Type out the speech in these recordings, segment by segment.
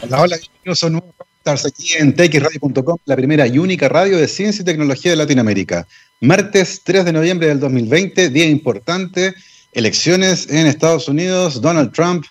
Hola, hola, bienvenidos a nuevo aquí en txradio.com, la primera y única radio de ciencia y tecnología de Latinoamérica. Martes 3 de noviembre del 2020, día importante, elecciones en Estados Unidos, Donald Trump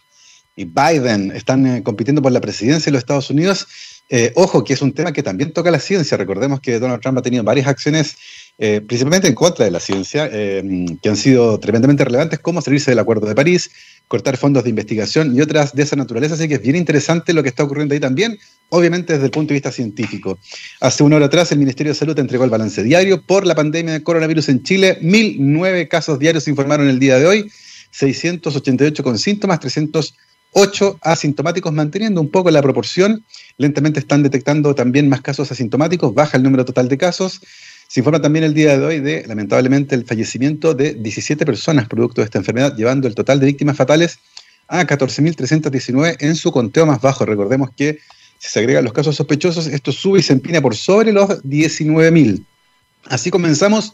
y Biden están eh, compitiendo por la presidencia de los Estados Unidos. Eh, ojo, que es un tema que también toca la ciencia. Recordemos que Donald Trump ha tenido varias acciones, eh, principalmente en contra de la ciencia, que han sido tremendamente relevantes, como salirse del Acuerdo de París, cortar fondos de investigación y otras de esa naturaleza. Así que es bien interesante lo que está ocurriendo ahí también, obviamente desde el punto de vista científico. Hace una hora atrás el Ministerio de Salud entregó el balance diario por la pandemia de coronavirus en Chile. 1.009 casos diarios se informaron el día de hoy, 688 con síntomas, 308 asintomáticos, manteniendo un poco la proporción. Lentamente están detectando también más casos asintomáticos, baja el número total de casos. Se informa también el día de hoy de, lamentablemente, el fallecimiento de 17 personas producto de esta enfermedad, llevando el total de víctimas fatales a 14.319 en su conteo más bajo. Recordemos que si se agregan los casos sospechosos, esto sube y se empina por sobre los 19.000. Así comenzamos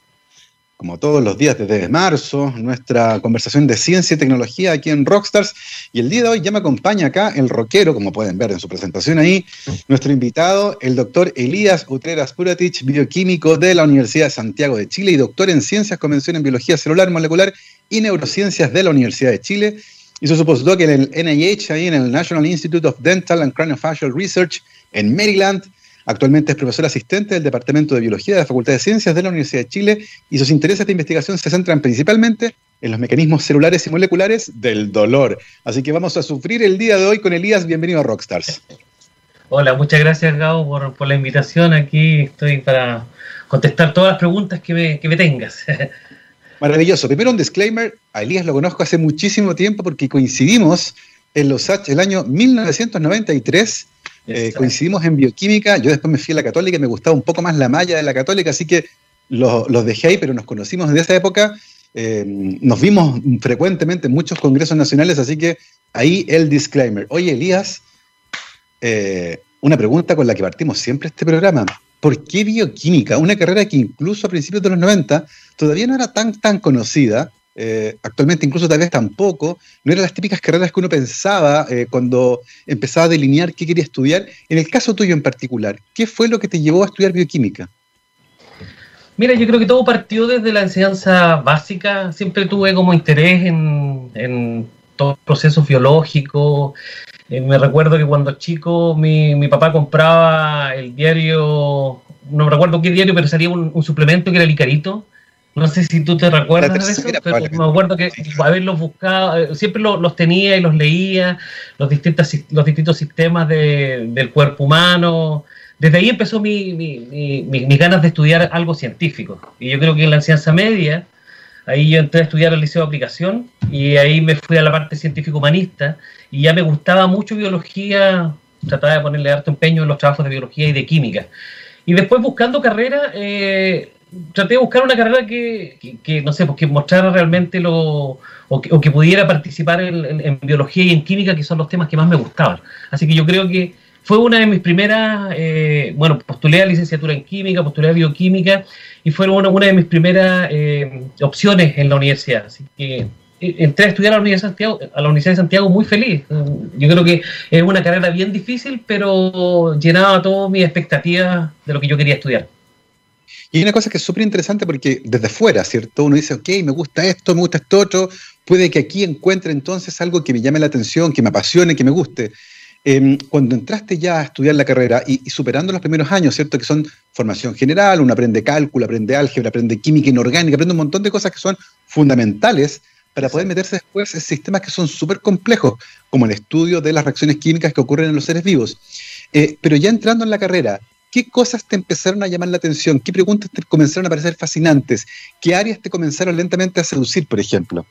como todos los días desde marzo, nuestra conversación de ciencia y tecnología aquí en Rockstars. Y el día de hoy ya me acompaña acá el rockero, como pueden ver en su presentación ahí, nuestro invitado, el doctor Elías Utreras Puratich, bioquímico de la Universidad de Santiago de Chile y doctor en ciencias, convención en biología celular, molecular y neurociencias de la Universidad de Chile. Hizo su postdoc en el NIH, ahí en el National Institute of Dental and Craniofacial Research en Maryland Actualmente es profesor asistente del Departamento de Biología de la Facultad de Ciencias de la Universidad de Chile y sus intereses de investigación se centran principalmente en los mecanismos celulares y moleculares del dolor. Así que vamos a sufrir el día de hoy con Elías. Bienvenido a Rockstars. Hola, muchas gracias Gabo por, la invitación. Aquí estoy para contestar todas las preguntas que me, que me tengas. Maravilloso. Primero un disclaimer. A Elías lo conozco hace muchísimo tiempo porque coincidimos en los el año 1993 eh, coincidimos en bioquímica, yo después me fui a la católica y me gustaba un poco más la malla de la católica, así que los, dejé ahí, pero nos conocimos desde esa época, eh, nos vimos frecuentemente en muchos congresos nacionales, así que ahí el disclaimer. Oye, Elías, eh, una pregunta con la que partimos siempre este programa. ¿Por qué bioquímica? Una carrera que incluso a principios de los 90 todavía no era tan, tan conocida, eh, actualmente incluso tal vez tampoco, no eran las típicas carreras que uno pensaba eh, cuando empezaba a delinear qué quería estudiar. En el caso tuyo en particular, ¿qué fue lo que te llevó a estudiar bioquímica? Mira, yo creo que todo partió desde la enseñanza básica. Siempre tuve como interés en, en todo proceso biológico. Eh, me recuerdo que cuando chico mi, mi, papá compraba el diario, no recuerdo qué diario, pero salía un, un suplemento que era el Icarito no sé si tú te recuerdas de eso, pero me acuerdo que haberlos buscado, eh, siempre los tenía y los leía, los distintos, los distintos sistemas del cuerpo humano. Desde ahí empezó mi, mis ganas de estudiar algo científico. Y yo creo que en la enseñanza media, ahí yo entré a estudiar el liceo de aplicación y ahí me fui a la parte científico-humanista y ya me gustaba mucho biología, trataba de ponerle harto empeño en los trabajos de biología y de química. Y después buscando carrera, eh, traté de buscar una carrera que, no sé, pues que mostrara realmente lo, o que, pudiera participar en, biología y en química, que son los temas que más me gustaban. Así que yo creo que fue una de mis primeras, eh, bueno, postulé a licenciatura en química, postulé a bioquímica, y fue una, una de mis primeras eh, opciones en la universidad. Así que eh, entré a estudiar a la, Universidad de Santiago, a la Universidad de Santiago muy feliz. Yo creo que es una carrera bien difícil, pero llenaba todas mis expectativas de lo que yo quería estudiar. Y hay una cosa que es súper interesante porque desde fuera, ¿cierto? Uno dice, ok, me gusta esto, me gusta esto otro, puede que aquí encuentre entonces algo que me llame la atención, que me apasione, que me guste. Em, cuando entraste ya a estudiar la carrera y, superando los primeros años, ¿cierto? Que son formación general, uno aprende cálculo, aprende álgebra, aprende química inorgánica, aprende un montón de cosas que son fundamentales para poder meterse después en sistemas que son súper complejos, como el estudio de las reacciones químicas que ocurren en los seres vivos. Eh, pero ya entrando en la carrera, ¿Qué cosas te empezaron a llamar la atención? ¿Qué preguntas te comenzaron a parecer fascinantes? ¿Qué áreas te comenzaron lentamente a seducir, por ejemplo?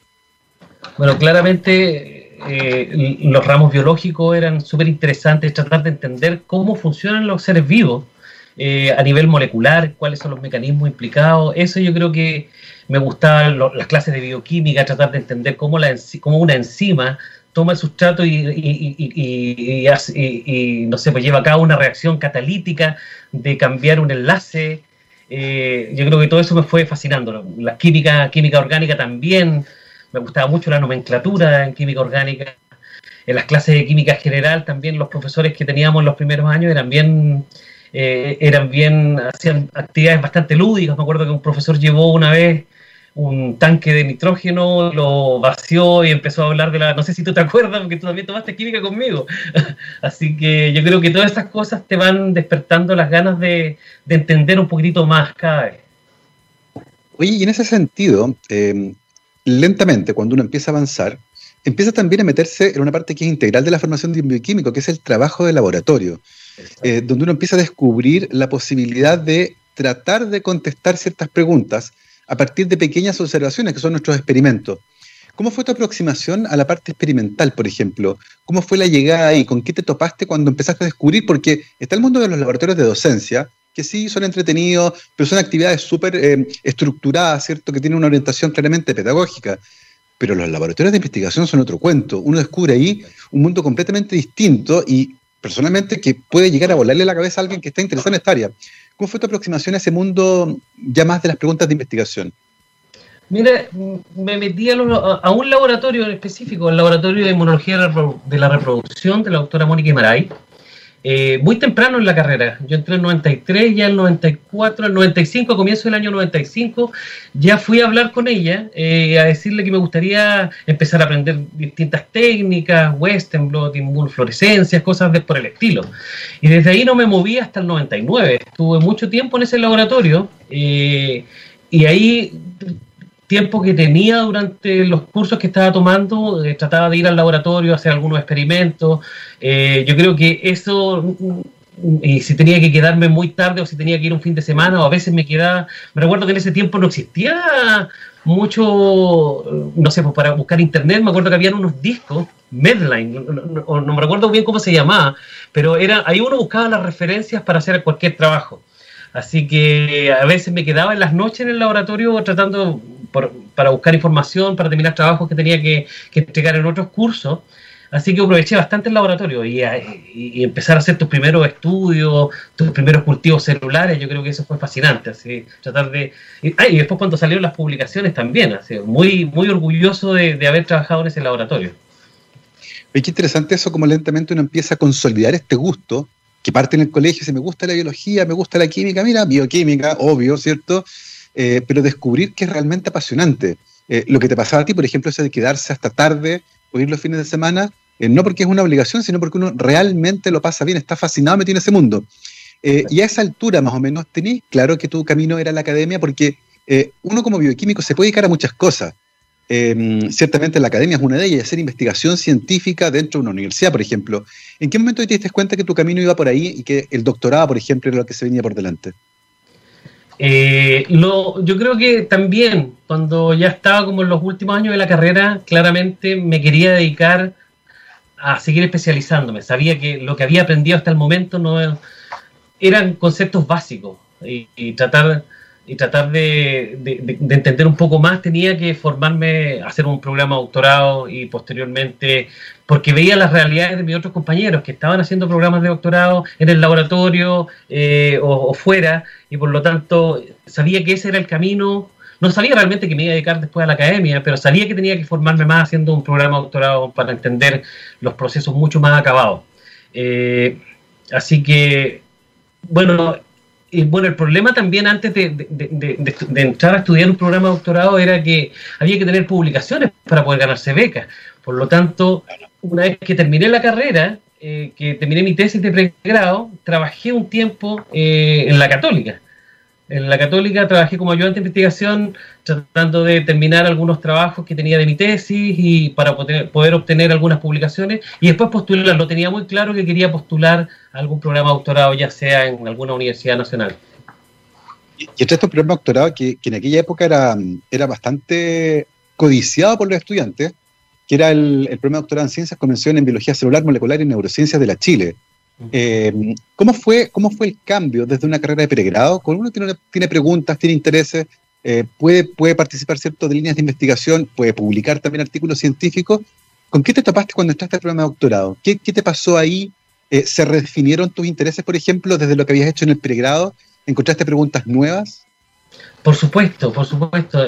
Bueno, claramente eh, los ramos biológicos eran súper interesantes, tratar de entender cómo funcionan los seres vivos eh, a nivel molecular, cuáles son los mecanismos implicados. Eso yo creo que me gustaban las clases de bioquímica, tratar de entender cómo, la, cómo una enzima toma el sustrato y, no sé, pues lleva a cabo una reacción catalítica de cambiar un enlace. Eh, yo creo que todo eso me fue fascinando. La química, química orgánica también, me gustaba mucho la nomenclatura en química orgánica. en las clases de química general también los profesores que teníamos en los primeros años eran bien, eh, eran bien, hacían actividades bastante lúdicas. Me acuerdo que un profesor llevó una vez un tanque de nitrógeno, lo vació y empezó a hablar de la, no sé si tú te acuerdas, porque tú también tomaste química conmigo. Así que yo creo que todas estas cosas te van despertando las ganas de, entender un poquitito más cada vez. Oye, y en ese sentido, eh, lentamente, cuando uno empieza a avanzar, empieza también a meterse en una parte que es integral de la formación de un bioquímico, que es el trabajo de laboratorio, eh, donde uno empieza a descubrir la posibilidad de tratar de contestar ciertas preguntas a partir de pequeñas observaciones, que son nuestros experimentos. ¿Cómo fue tu aproximación a la parte experimental, por ejemplo? ¿Cómo fue la llegada ahí? ¿Con qué te topaste cuando empezaste a descubrir? Porque está el mundo de los laboratorios de docencia, que sí son entretenidos, pero son actividades súper eh, estructuradas, ¿cierto? Que tienen una orientación claramente pedagógica. Pero los laboratorios de investigación son otro cuento. Uno descubre ahí un mundo completamente distinto y personalmente que puede llegar a volarle la cabeza a alguien que está interesado en esta área. ¿Cómo fue tu aproximación a ese mundo ya más de las preguntas de investigación? Mira, me metí a, un laboratorio en específico, el laboratorio de inmunología de la reproducción de la doctora Mónica Imaray, eh, muy temprano en la carrera. Yo entré en el 93, ya en el 94, el 95, a comienzo del año 95, ya fui a hablar con ella, eh, a decirle que me gustaría empezar a aprender distintas técnicas, western blot, inmunofluorescencias, cosas de, por el estilo. Y desde ahí no me moví hasta el 99. Estuve mucho tiempo en ese laboratorio eh, y ahí tiempo que tenía durante los cursos que estaba tomando, eh, trataba de ir al laboratorio, hacer algunos experimentos. Eh, yo creo que eso, mm, y si tenía que quedarme muy tarde o si tenía que ir un fin de semana, o a veces me quedaba, me recuerdo que en ese tiempo no existía mucho, no sé, pues para buscar internet, me acuerdo que habían unos discos, Medline, no, no me recuerdo bien cómo se llamaba, pero era, ahí uno buscaba las referencias para hacer cualquier trabajo. Así que a veces me quedaba en las noches en el laboratorio tratando para buscar información, para terminar trabajos que tenía que, entregar en otros cursos. Así que aproveché bastante el laboratorio y, y, empezar a hacer tus primeros estudios, tus primeros cultivos celulares, yo creo que eso fue fascinante. Así, tratar de. Y, y después cuando salieron las publicaciones también, así, muy, muy orgulloso de, de haber trabajado en ese laboratorio. Es qué interesante eso, como lentamente uno empieza a consolidar este gusto que parte en el colegio, si me gusta la biología, me gusta la química, mira, bioquímica, obvio, ¿cierto? Eh, pero descubrir que es realmente apasionante. Eh, lo que te pasaba a ti, por ejemplo, eso de quedarse hasta tarde o ir los fines de semana, eh, no porque es una obligación, sino porque uno realmente lo pasa bien, está fascinado metido en ese mundo. y a esa altura, más o menos, tenías claro que tu camino era la academia, porque uno como bioquímico se puede dedicar a muchas cosas. Em, ciertamente la academia es una de ellas, hacer investigación científica dentro de una universidad, por ejemplo. ¿En qué momento te diste cuenta que tu camino iba por ahí y que el doctorado, por ejemplo, era lo que se venía por delante? Eh, yo creo que también, cuando ya estaba como en los últimos años de la carrera, claramente me quería dedicar a seguir especializándome. Sabía que lo que había aprendido hasta el momento no eran conceptos básicos y, y tratar y tratar de, entender un poco más, tenía que formarme, hacer un programa de doctorado y posteriormente, porque veía las realidades de mis otros compañeros que estaban haciendo programas de doctorado en el laboratorio eh, o, fuera, y por lo tanto sabía que ese era el camino. No sabía realmente que me iba a dedicar después a la academia, pero sabía que tenía que formarme más haciendo un programa de doctorado para entender los procesos mucho más acabados. Eh, así que, bueno, y bueno, el problema también antes de, entrar a estudiar un programa de doctorado era que había que tener publicaciones para poder ganarse becas. Por lo tanto, una vez que terminé la carrera, eh, que terminé mi tesis de pregrado, trabajé un tiempo eh, en la católica. En la católica trabajé como ayudante de investigación tratando de terminar algunos trabajos que tenía de mi tesis y para poder, obtener algunas publicaciones y después postular. Lo tenía muy claro que quería postular algún programa de doctorado, ya sea en alguna universidad nacional. Y, este es un programa de doctorado que, en aquella época era, era bastante codiciado por los estudiantes, que era el, el programa de doctorado en Ciencias, Convención en Biología Celular, Molecular y Neurociencias de la Chile. Eh, ¿cómo, fue, ¿Cómo fue el cambio desde una carrera de pregrado? Cuando uno tiene, tiene preguntas, tiene intereses, eh, puede, puede participar cierto de líneas de investigación, puede publicar también artículos científicos. ¿Con qué te tapaste cuando entraste al programa de doctorado? ¿Qué, qué te pasó ahí? Eh, ¿Se redefinieron tus intereses, por ejemplo, desde lo que habías hecho en el pregrado? ¿Encontraste preguntas nuevas? Por supuesto, por supuesto.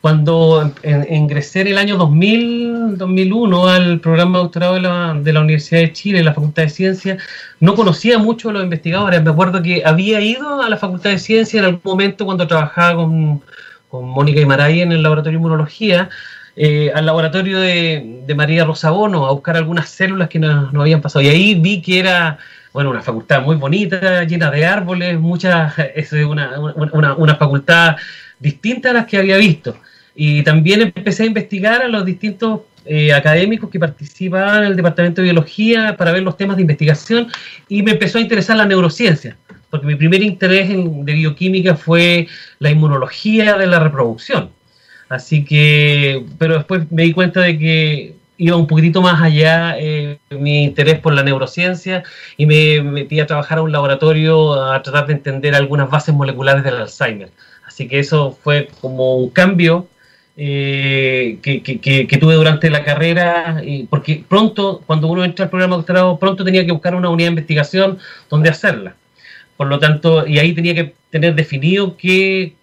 Cuando ingresé en el año 2000, 2001 al programa de doctorado de la, de la Universidad de Chile, en la Facultad de Ciencias, no conocía mucho a los investigadores. Me acuerdo que había ido a la Facultad de Ciencias en algún momento cuando trabajaba con, con Mónica Imaray en el laboratorio de inmunología, eh, al laboratorio de, de, María Rosabono a buscar algunas células que nos, habían pasado. Y ahí vi que era bueno, una facultad muy bonita, llena de árboles, muchas, es una, una, una, facultad distinta a las que había visto. Y también empecé a investigar a los distintos eh, académicos que participaban en el Departamento de Biología para ver los temas de investigación y me empezó a interesar la neurociencia, porque mi primer interés de bioquímica fue la inmunología de la reproducción. Así que, pero después me di cuenta de que iba un poquitito más allá eh, mi interés por la neurociencia y me metí a trabajar a un laboratorio a tratar de entender algunas bases moleculares del Alzheimer. Así que eso fue como un cambio eh, que, tuve durante la carrera, y porque pronto, cuando uno entra al programa de doctorado, pronto tenía que buscar una unidad de investigación donde hacerla. Por lo tanto, y ahí tenía que tener definido qué,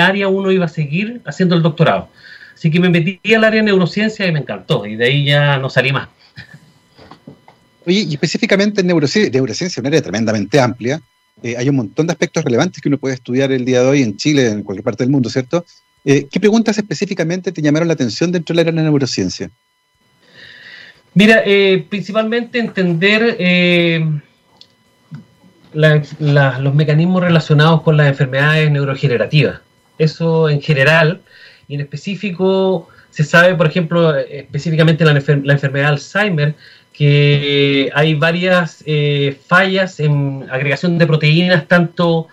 área uno iba a seguir haciendo el doctorado. Así que me metí al área de neurociencia y me encantó, y de ahí ya no salí más. Oye, y específicamente en neurociencia, neurociencia un área tremendamente amplia. Eh, hay un montón de aspectos relevantes que uno puede estudiar el día de hoy en Chile, en cualquier parte del mundo, ¿cierto? Eh, ¿Qué preguntas específicamente te llamaron la atención dentro de la neurociencia? Mira, eh, principalmente entender eh, los mecanismos relacionados con las enfermedades neurogenerativas. Eso en general, y en específico se sabe, por ejemplo, específicamente la, la enfermedad de Alzheimer, que hay varias fallas en agregación de proteínas, tanto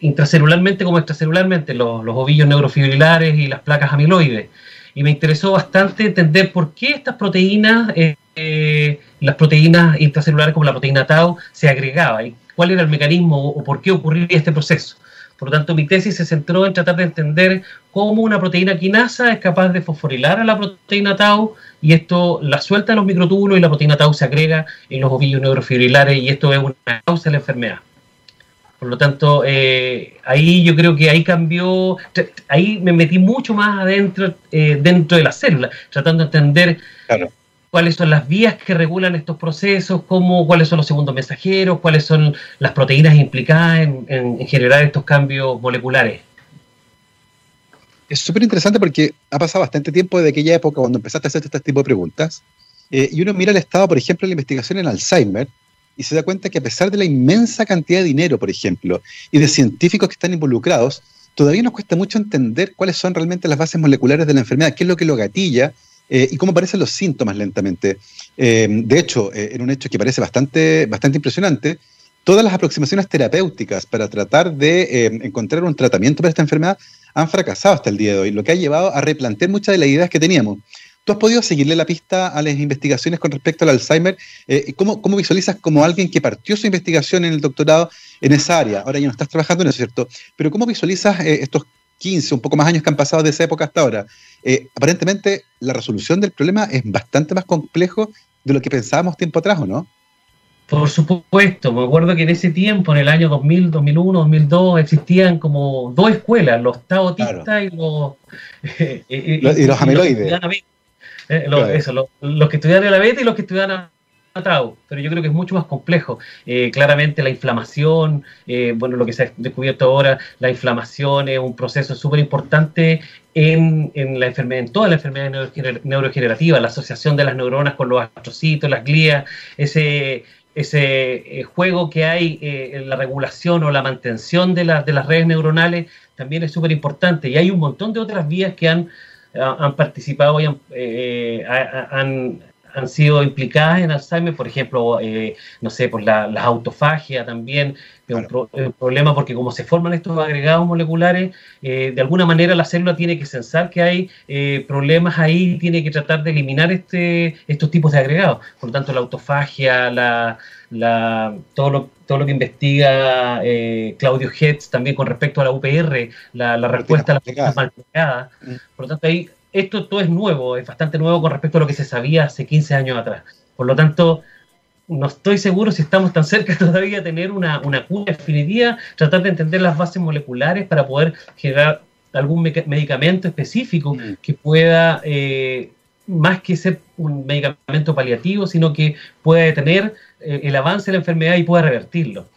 intracelularmente como extracelularmente, los, los ovillos neurofibrilares y las placas amiloides. Y me interesó bastante entender por qué estas proteínas, eh, eh, las proteínas intracelulares como la proteína tau, se agregaban y cuál era el mecanismo o por qué ocurría este proceso. Por lo tanto, mi tesis se centró en tratar de entender cómo una proteína quinasa es capaz de fosforilar a la proteína tau y esto la suelta en los microtúbulos y la proteína tau se agrega en los ovillos neurofibrilares y esto es una causa de la enfermedad. Por lo tanto, eh, ahí yo creo que ahí cambió, ahí me metí mucho más adentro eh, dentro de la célula, tratando de entender cuáles son las vías que regulan estos procesos, cómo, cuáles son los segundos mensajeros, cuáles son las proteínas implicadas en, generar estos cambios moleculares. Es súper interesante porque ha pasado bastante tiempo desde aquella época cuando empezaste a hacer este tipo de preguntas. Eh, y uno mira el estado, por ejemplo, de la investigación en Alzheimer, y se da cuenta que a pesar de la inmensa cantidad de dinero, por ejemplo, y de científicos que están involucrados, todavía nos cuesta mucho entender cuáles son realmente las bases moleculares de la enfermedad, qué es lo que lo gatilla eh, y cómo aparecen los síntomas lentamente. Eh, de hecho, eh, en un hecho que parece bastante, bastante impresionante, todas las aproximaciones terapéuticas para tratar de encontrar un tratamiento para esta enfermedad han fracasado hasta el día de hoy, lo que ha llevado a replantear muchas de las ideas que teníamos. ¿Tú has podido seguirle la pista a las investigaciones con respecto al Alzheimer? Eh, ¿cómo, ¿Cómo visualizas como alguien que partió su investigación en el doctorado en esa área? Ahora ya no estás trabajando en eso, ¿cierto? Pero ¿cómo visualizas eh, estos 15, un poco más años que han pasado de esa época hasta ahora? Eh, aparentemente la resolución del problema es bastante más complejo de lo que pensábamos tiempo atrás, ¿o no? Por supuesto, me acuerdo que en ese tiempo, en el año 2000, 2001, 2002, existían como dos escuelas, los taotistas y los... y, los amiloides. Eh, eso, los que estudian la beta y los que estudian a pero yo creo que es mucho más complejo. Eh, claramente la inflamación, eh, bueno, lo que se ha descubierto ahora, la inflamación es un proceso súper importante en, en, la enfermedad, en toda la enfermedad neurogenerativa, la asociación de las neuronas con los astrocitos, las glías, ese, ese juego que hay en la regulación o la mantención de, de las redes neuronales también es súper importante. Y hay un montón de otras vías que han han participado y han, eh, han, han, sido implicadas en Alzheimer, por ejemplo, eh, no sé, por la, la autofagia también, es un, problema porque como se forman estos agregados moleculares, eh, de alguna manera la célula tiene que sensar que hay problemas ahí, tiene que tratar de eliminar este, estos tipos de agregados. Por lo tanto, la autofagia, la, la, todo, lo, todo lo que investiga Claudio Hetz también con respecto a la UPR, la, la respuesta a las mal pegadas. Mm. Por lo tanto, ahí esto todo es nuevo, es bastante nuevo con respecto a lo que se sabía hace 15 años atrás. Por lo tanto, no estoy seguro si estamos tan cerca todavía de tener una, una cura definitiva, tratar de entender las bases moleculares para poder generar algún medicamento específico mm. que pueda, eh, más que ser un medicamento paliativo, sino que pueda detener eh, el avance de la enfermedad y pueda revertirlo.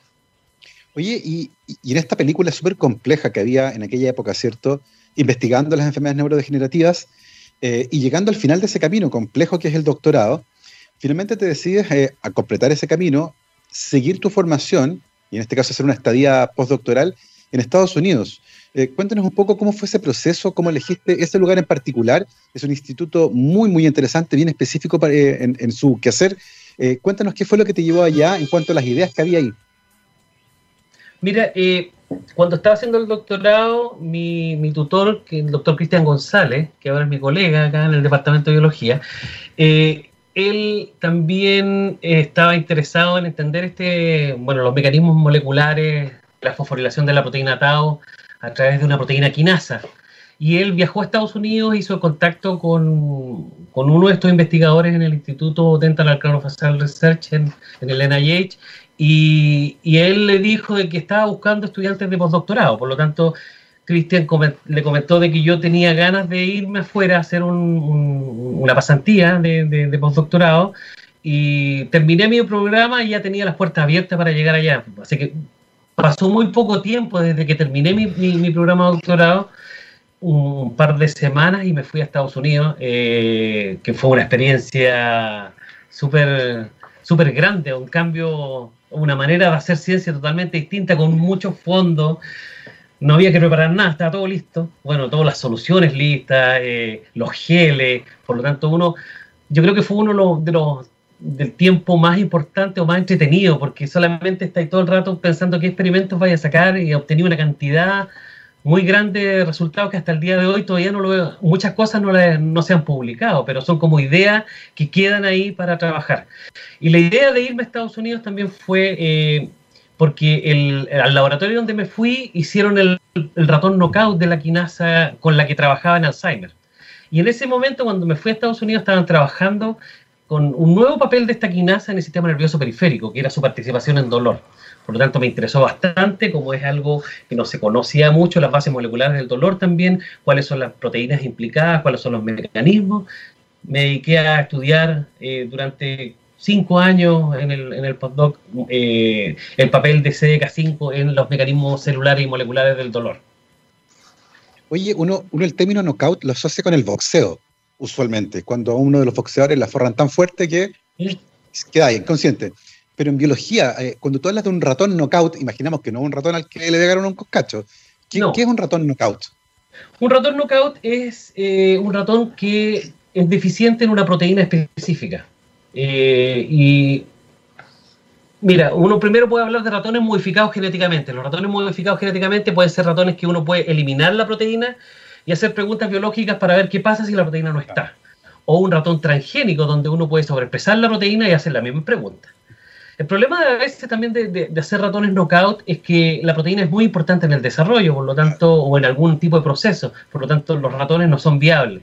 Oye, y, en esta película súper compleja que había en aquella época, ¿cierto? Investigando las enfermedades neurodegenerativas eh, y llegando al final de ese camino complejo que es el doctorado, finalmente te decides a completar ese camino, seguir tu formación, y en este caso hacer una estadía postdoctoral en Estados Unidos. Eh, cuéntanos un poco cómo fue ese proceso, cómo elegiste ese lugar en particular. Es un instituto muy, muy interesante, bien específico eh, en, su quehacer. Eh, cuéntanos qué fue lo que te llevó allá en cuanto a las ideas que había ahí. Mira, cuando estaba haciendo el doctorado, mi, mi tutor, que el doctor Cristian González, que ahora es mi colega acá en el Departamento de Biología, él también estaba interesado en entender este, bueno, los mecanismos moleculares, la fosforilación de la proteína Tau a través de una proteína quinasa. Y él viajó a Estados Unidos, hizo contacto con, con uno de estos investigadores en el Instituto Dental Craniofacial Research en, en, el NIH, y, él le dijo de que estaba buscando estudiantes de postdoctorado. Por lo tanto, Cristian le comentó de que yo tenía ganas de irme afuera a hacer una pasantía de, de, postdoctorado, y terminé mi programa y ya tenía las puertas abiertas para llegar allá. Así que pasó muy poco tiempo desde que terminé mi, programa de doctorado, un par de semanas y me fui a Estados Unidos, eh, que fue una experiencia súper súper grande, un cambio, una manera de hacer ciencia totalmente distinta, con muchos fondos. No había que preparar nada, estaba todo listo. Bueno, todas las soluciones listas, eh, los geles, por lo tanto, uno, yo creo que fue uno de los del tiempo más importante o más entretenido, porque solamente estáis todo el rato pensando qué experimentos vais a sacar y obtener una cantidad muy grande de resultados que hasta el día de hoy todavía no lo. Muchas cosas no, no se han publicado, pero son como ideas que quedan ahí para trabajar. Y la idea de irme a Estados Unidos también fue eh, porque el, al laboratorio donde me fui hicieron el, el ratón knockout de la quinasa con la que trabajaba en Alzheimer. Y en ese momento, cuando me fui a Estados Unidos, estaban trabajando con un nuevo papel de esta quinasa en el sistema nervioso periférico, que era su participación en dolor. Por lo tanto, me interesó bastante, como es algo que no se conocía mucho, las bases moleculares del dolor también, cuáles son las proteínas implicadas, cuáles son los mecanismos. Me dediqué a estudiar eh, durante cinco años en el, en el postdoc eh, el papel de CDK5 en los mecanismos celulares y moleculares del dolor. Oye, uno, uno el término knockout lo asocia con el boxeo usualmente, cuando a uno de los boxeadores la forran tan fuerte que queda ahí, inconsciente. Pero en biología, eh, cuando tú hablas de un ratón knockout, imaginamos que no es un ratón al que le pegaron un coscacho. ¿Qué, es un ratón knockout? Un ratón knockout es eh, un ratón que es deficiente en una proteína específica. Eh, y mira, uno primero puede hablar de ratones modificados genéticamente. Los ratones modificados genéticamente pueden ser ratones que uno puede eliminar la proteína y hacer preguntas biológicas para ver qué pasa si la proteína no está. O un ratón transgénico donde uno puede sobrepesar la proteína y hacer la misma pregunta. El problema de a veces también de, hacer ratones knockout es que la proteína es muy importante en el desarrollo, por lo tanto, o en algún tipo de proceso, por lo tanto los ratones no son viables.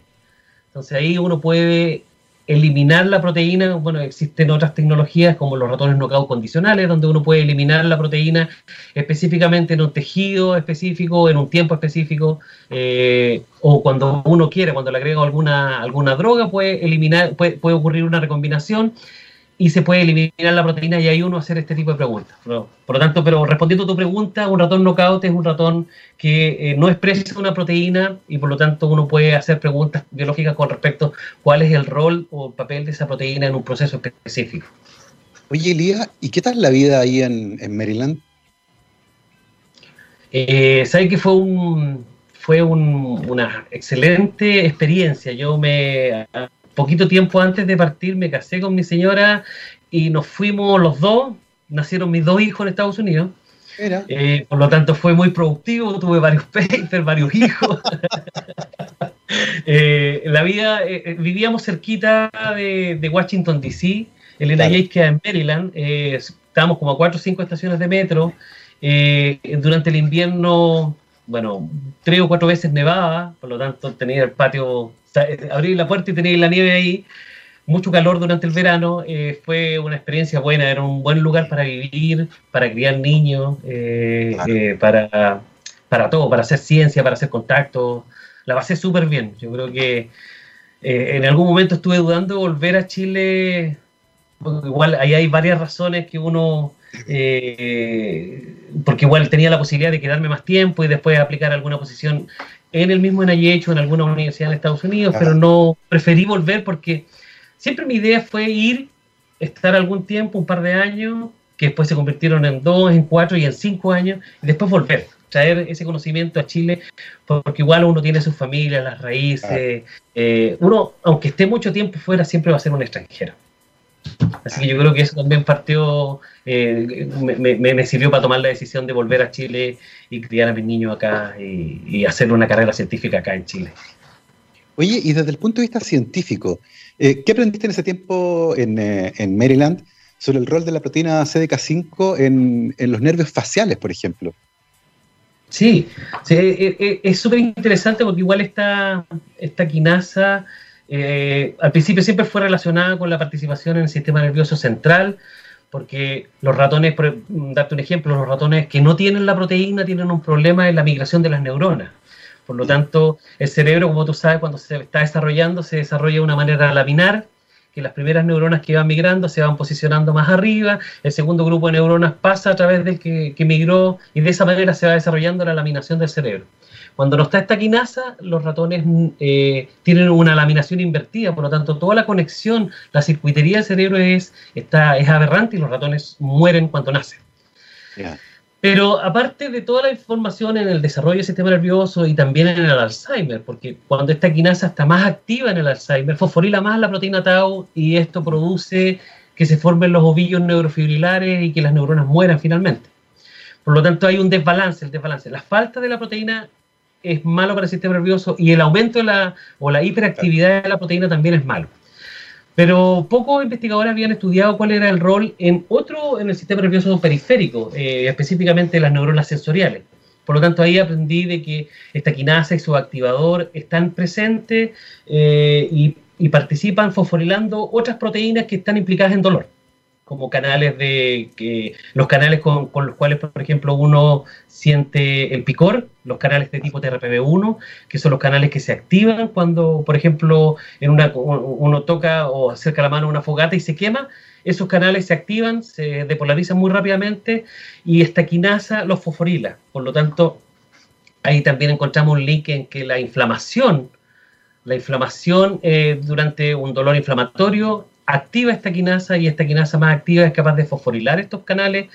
Entonces ahí uno puede eliminar la proteína, bueno, existen otras tecnologías como los ratones knockout condicionales, donde uno puede eliminar la proteína específicamente en un tejido específico, en un tiempo específico, eh, o cuando uno quiere, cuando le agrega alguna, alguna droga, puede eliminar, puede, puede ocurrir una recombinación y se puede eliminar la proteína y ahí uno hacer este tipo de preguntas. Por lo tanto, pero respondiendo a tu pregunta, un ratón knockout es un ratón que eh, no expresa una proteína y por lo tanto uno puede hacer preguntas biológicas con respecto a cuál es el rol o el papel de esa proteína en un proceso específico. Oye, Elías, ¿y qué tal la vida ahí en, Maryland? Eh, Sabes que fue un fue una excelente experiencia. Yo me poquito tiempo antes de partir me casé con mi señora y nos fuimos los dos, nacieron mis dos hijos en Estados Unidos. Eh, por lo tanto fue muy productivo, tuve varios papers, varios hijos. Eh, la vida, eh, vivíamos cerquita de, Washington DC, el NIH queda en Maryland, estábamos como a cuatro o cinco estaciones de metro. durante el invierno, bueno, tres o cuatro veces nevaba, por lo tanto tenía el patio abrí la puerta y tenéis la nieve ahí, mucho calor durante el verano, eh, fue una experiencia buena, era un buen lugar para vivir, para criar niños, eh, eh, para, para todo, para hacer ciencia, para hacer contacto. La pasé súper bien. Yo creo que eh, en algún momento estuve dudando de volver a Chile, igual ahí hay varias razones que uno, eh, porque igual tenía la posibilidad de quedarme más tiempo y después aplicar alguna posición en el mismo NIH o en alguna universidad en Estados Unidos, pero no preferí volver porque siempre mi idea fue ir, estar algún tiempo, un par de años, que después se convirtieron en dos, en cuatro y en cinco años, y después volver, traer ese conocimiento a Chile, porque igual uno tiene su familia, las raíces, eh, uno, aunque esté mucho tiempo fuera, siempre va a ser un extranjero. Así que yo creo que eso también partió, eh, me, sirvió para tomar la decisión de volver a Chile y criar a mis niños acá y, hacer una carrera científica acá en Chile. Oye, y desde el punto de vista científico, eh, ¿qué aprendiste en ese tiempo en, en Maryland sobre el rol de la proteína CDK5 en, los nervios faciales, por ejemplo. Sí, eh, eh, es súper interesante porque igual esta, esta quinasa eh, al principio siempre fue relacionada con la participación en el sistema nervioso central, porque los ratones, por darte un ejemplo, los ratones que no tienen la proteína tienen un problema en la migración de las neuronas. Por lo tanto, el cerebro, como tú sabes, cuando se está desarrollando, se desarrolla de una manera laminar que las primeras neuronas que van migrando se van posicionando más arriba, el segundo grupo de neuronas pasa a través del que, migró y de esa manera se va desarrollando la laminación del cerebro. Cuando no está esta quinasa, los ratones eh, tienen una laminación invertida, por lo tanto, toda la conexión, la circuitería del cerebro es, está, es aberrante y los ratones mueren cuando nacen. Pero aparte de toda la información en el desarrollo del sistema nervioso y también en el Alzheimer, porque cuando esta quinasa está más activa en el Alzheimer, fosforila más la proteína tau y esto produce que se formen los ovillos neurofibrilares y que las neuronas mueran finalmente. Por lo tanto, hay un desbalance, el desbalance. La falta de la proteína es malo para el sistema nervioso y el aumento de la, o la hiperactividad de la proteína también es malo. Pero pocos investigadores habían estudiado cuál era el rol en otro, en el sistema nervioso periférico, eh, específicamente las neuronas sensoriales. Por lo tanto, ahí aprendí de que esta quinasa y su activador están presentes eh, y, y participan fosforilando otras proteínas que están implicadas en dolor como canales de que los canales con, los cuales, por ejemplo, uno siente el picor, los canales de tipo TRPV1, que son los canales que se activan cuando, por ejemplo, en una, uno toca o acerca la mano a una fogata y se quema, esos canales se activan, se depolarizan muy rápidamente y esta quinasa los fosforila. Por lo tanto, ahí también encontramos un link en que la inflamación, la inflamación eh, durante un dolor inflamatorio activa esta quinasa y esta quinasa más activa es capaz de fosforilar estos canales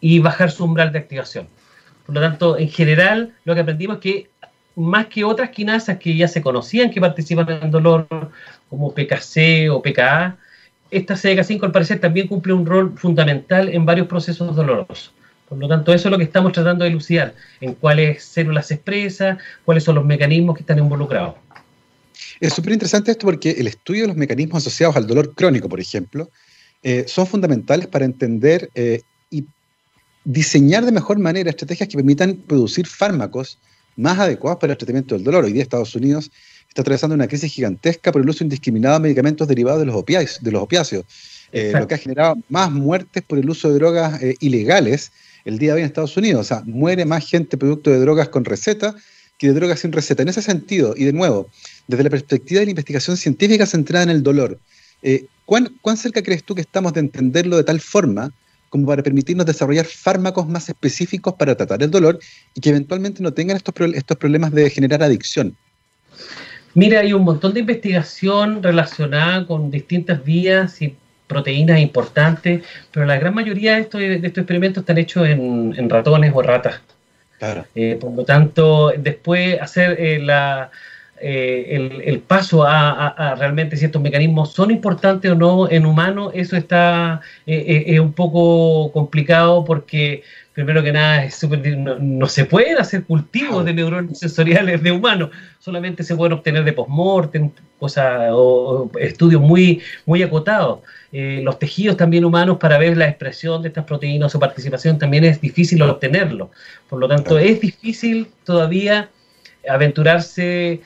y bajar su umbral de activación. Por lo tanto, en general, lo que aprendimos es que más que otras quinasas que ya se conocían que participan en dolor, como PKC o PKA, esta CDK5 al parecer también cumple un rol fundamental en varios procesos dolorosos. Por lo tanto, eso es lo que estamos tratando de elucidar, en cuáles células se expresa, cuáles son los mecanismos que están involucrados. Es súper interesante esto porque el estudio de los mecanismos asociados al dolor crónico, por ejemplo, eh, son fundamentales para entender eh, y diseñar de mejor manera estrategias que permitan producir fármacos más adecuados para el tratamiento del dolor. Hoy día Estados Unidos está atravesando una crisis gigantesca por el uso indiscriminado de medicamentos derivados de los, opiáceos, de los opiáceos, eh, lo que ha generado más muertes por el uso de drogas ilegales el día de hoy en Estados Unidos. O sea, muere más gente producto de drogas con receta que de drogas sin receta. En ese sentido, y de nuevo, desde la perspectiva de la investigación científica centrada en el dolor, eh, ¿cuán, cerca crees tú que estamos de entenderlo de tal forma como para permitirnos desarrollar fármacos más específicos para tratar el dolor y que eventualmente no tengan estos, estos problemas de generar adicción? Mira, hay un montón de investigación relacionada con distintas vías y proteínas importantes, pero la gran mayoría de estos, de estos experimentos están hechos en, ratones o ratas. Claro. Eh, por lo tanto, después hacer eh, la, eh, el, paso a, realmente si estos mecanismos son importantes o no en humanos, eso está eh, eh, es un poco complicado porque primero que nada es no, se pueden hacer cultivos de neuronas sensoriales de humanos, solamente se pueden obtener de postmortem, cosas o, estudios muy, muy acotados. los tejidos también humanos para ver la expresión de estas proteínas o participación también es difícil obtenerlo. Por lo tanto, es difícil todavía aventurarse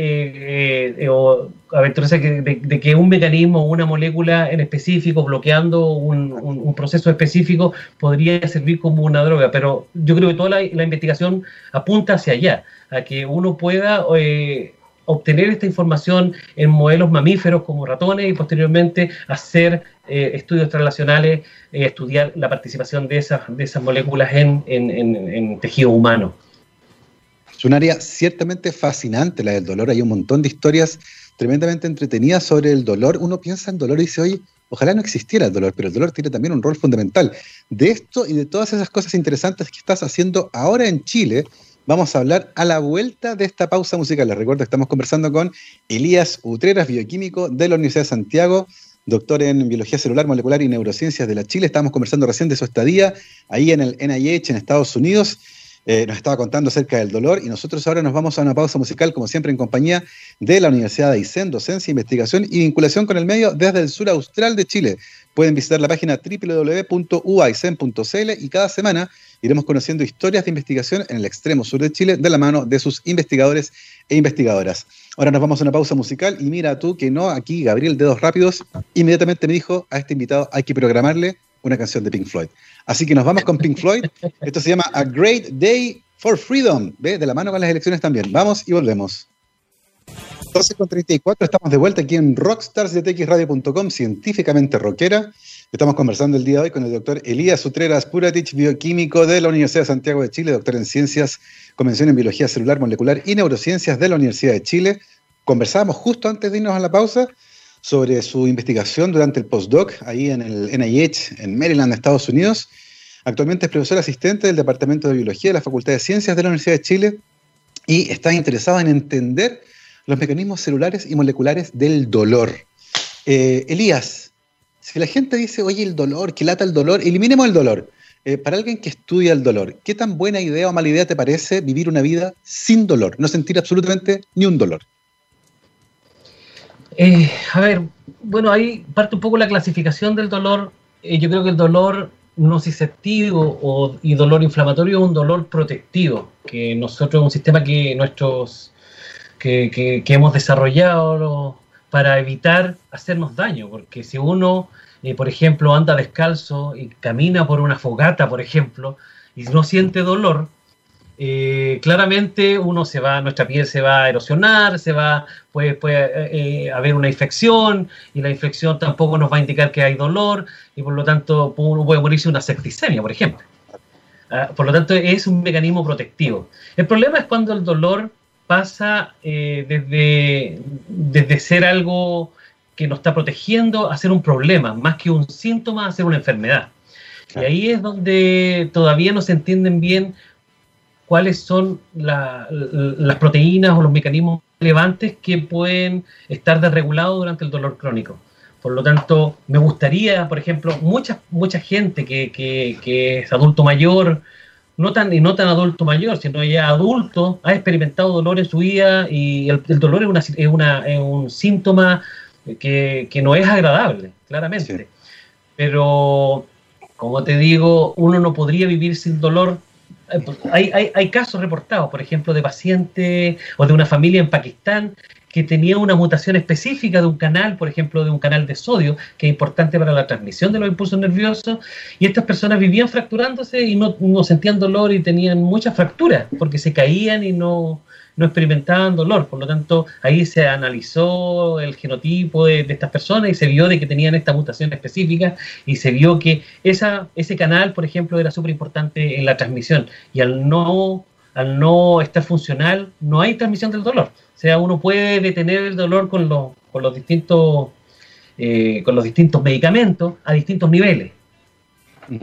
eh, eh, o aventurarse de, que un mecanismo o una molécula en específico, bloqueando un, proceso específico, podría servir como una droga. Pero yo creo que toda la, investigación apunta hacia allá, a que uno pueda eh, obtener esta información en modelos mamíferos como ratones y posteriormente hacer estudios translacionales, estudiar la participación de esas, de esas moléculas en, en tejido humano. Es un área ciertamente fascinante la del dolor. Hay un montón de historias tremendamente entretenidas sobre el dolor. Uno piensa en dolor y dice, oye, ojalá no existiera el dolor, pero el dolor tiene también un rol fundamental. De esto y de todas esas cosas interesantes que estás haciendo ahora en Chile, vamos a hablar a la vuelta de esta pausa musical. Les recuerdo que estamos conversando con Elías Utreras, bioquímico de la Universidad de Santiago, doctor en biología celular, molecular y neurociencias de la Chile. Estamos conversando recién de su estadía ahí en el NIH en Estados Unidos. Eh, nos estaba contando acerca del dolor y nosotros ahora nos vamos a una pausa musical, como siempre, en compañía de la Universidad de Aysén, Docencia, Investigación y Vinculación con el Medio desde el sur austral de Chile. Pueden visitar la página www.uaisen.cl y cada semana iremos conociendo historias de investigación en el extremo sur de Chile de la mano de sus investigadores e investigadoras. Ahora nos vamos a una pausa musical y mira tú que no, aquí Gabriel Dedos Rápidos inmediatamente me dijo a este invitado hay que programarle una canción de Pink Floyd. Así que nos vamos con Pink Floyd. Esto se llama A Great Day for Freedom. ¿Ve? De la mano con las elecciones también. Vamos y volvemos. 12 con 34, estamos de vuelta aquí en rockstarsdetxradio.com, científicamente rockera. Estamos conversando el día de hoy con el doctor Elías Utreras Puratich, bioquímico de la Universidad de Santiago de Chile, doctor en Ciencias, Convención en Biología Celular, Molecular y Neurociencias de la Universidad de Chile. Conversábamos justo antes de irnos a la pausa sobre su investigación durante el postdoc ahí en el NIH en Maryland, Estados Unidos. Actualmente es profesor asistente del Departamento de Biología de la Facultad de Ciencias de la Universidad de Chile y está interesado en entender los mecanismos celulares y moleculares del dolor. Eh, Elías, si la gente dice, oye, el dolor, que lata el dolor, eliminemos el dolor. Eh, para alguien que estudia el dolor, ¿qué tan buena idea o mala idea te parece vivir una vida sin dolor, no sentir absolutamente ni un dolor? Eh, a ver, bueno, ahí parte un poco la clasificación del dolor. Eh, yo creo que el dolor nociceptivo o, y dolor inflamatorio es un dolor protectivo, que nosotros, un sistema que nuestros que, hemos desarrollado para evitar hacernos daño, porque si uno, eh, por ejemplo, anda descalzo y camina por una fogata, por ejemplo, y no siente dolor, eh, claramente uno se va, nuestra piel se va a erosionar, se va, puede, puede eh, eh, haber una infección y la infección tampoco nos va a indicar que hay dolor y por lo tanto uno puede morirse de una septicemia, por ejemplo. Ah, por lo tanto es un mecanismo protectivo. El problema es cuando el dolor pasa desde, desde ser algo que nos está protegiendo a ser un problema, más que un síntoma a ser una enfermedad. Y ahí es donde todavía no se entienden bien cuáles son las proteínas o los mecanismos relevantes que pueden estar desregulados durante el dolor crónico. Por lo tanto, me gustaría, por ejemplo, mucha, mucha gente que, es adulto mayor, no tan, y no tan adulto mayor, sino ya adulto, ha experimentado dolor en su vida y el, dolor es, una, es, una, es, un síntoma que, no es agradable, claramente. Pero, como te digo, uno no podría vivir sin dolor hay, hay, hay, casos reportados, por ejemplo, de pacientes o de una familia en Pakistán que tenía una mutación específica de un canal, por ejemplo, de un canal de sodio, que es importante para la transmisión de los impulsos nerviosos, y estas personas vivían fracturándose y no, sentían dolor y tenían muchas fracturas, porque se caían y no, no experimentaban dolor. Por lo tanto, ahí se analizó el genotipo de, estas personas y se vio de que tenían esta mutación específica y se vio que esa, ese canal, por ejemplo, era súper importante en la transmisión. Y al no, al no estar funcional, no hay transmisión del dolor. O sea, uno puede detener el dolor con los, con los distintos eh, con los distintos medicamentos a distintos niveles.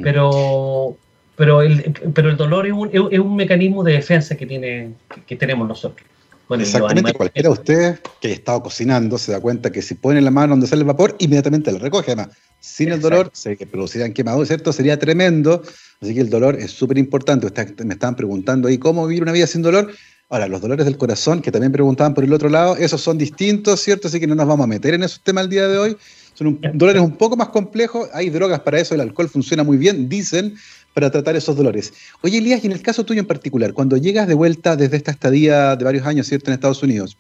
Pero, pero el, pero el dolor es un, es un mecanismo de defensa que, tiene, que, tenemos nosotros. Exactamente, cualquiera de ustedes que haya estado cocinando se da cuenta que si pone la mano donde sale el vapor, inmediatamente lo recoge. Además, sin el dolor, se producirían quemados, ¿cierto? Sería tremendo. Así que el dolor es súper importante. Me estaban preguntando ahí cómo vivir una vida sin dolor. Ahora, los dolores del corazón, que también preguntaban por el otro lado, esos son distintos, ¿cierto? Así que no nos vamos a meter en esos temas el día de hoy. Son dolores un poco más complejos. Hay drogas para eso, el alcohol funciona muy bien, dicen, para tratar esos dolores. Oye, Elías, y en el caso tuyo en particular, cuando llegas de vuelta desde esta estadía de varios años, ¿cierto?, en Estados Unidos,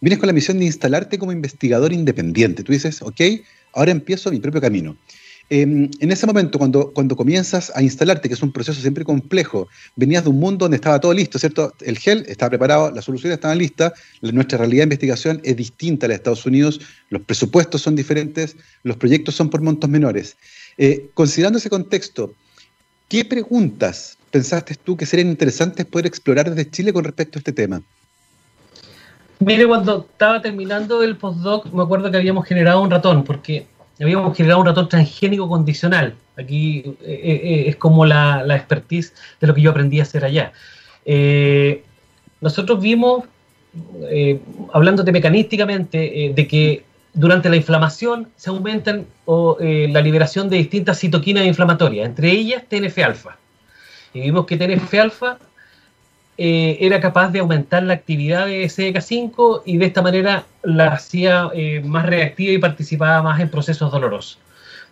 vienes con la misión de instalarte como investigador independiente. Tú dices, ok, ahora empiezo mi propio camino. Em, en ese momento, cuando, cuando comienzas a instalarte, que es un proceso siempre complejo, venías de un mundo donde estaba todo listo, ¿cierto? El gel estaba preparado, las soluciones estaban listas, nuestra realidad de investigación es distinta a la de Estados Unidos, los presupuestos son diferentes, los proyectos son por montos menores. Eh, considerando ese contexto, ¿Qué preguntas pensaste tú que serían interesantes poder explorar desde Chile con respecto a este tema? Mire, cuando estaba terminando el postdoc, me acuerdo que habíamos generado un ratón, porque habíamos generado un ratón transgénico condicional. Aquí eh, eh, eh, es como la, expertise de lo que yo aprendí a hacer allá. nosotros vimos, hablándote mecanísticamente, de que durante la inflamación se aumentan eh, la liberación de distintas citoquinas inflamatorias, entre ellas TNF-alfa. Y vimos que TNF-alfa eh, era capaz de aumentar la actividad de CDK5 y de esta manera la hacía eh, más reactiva y participaba más en procesos dolorosos.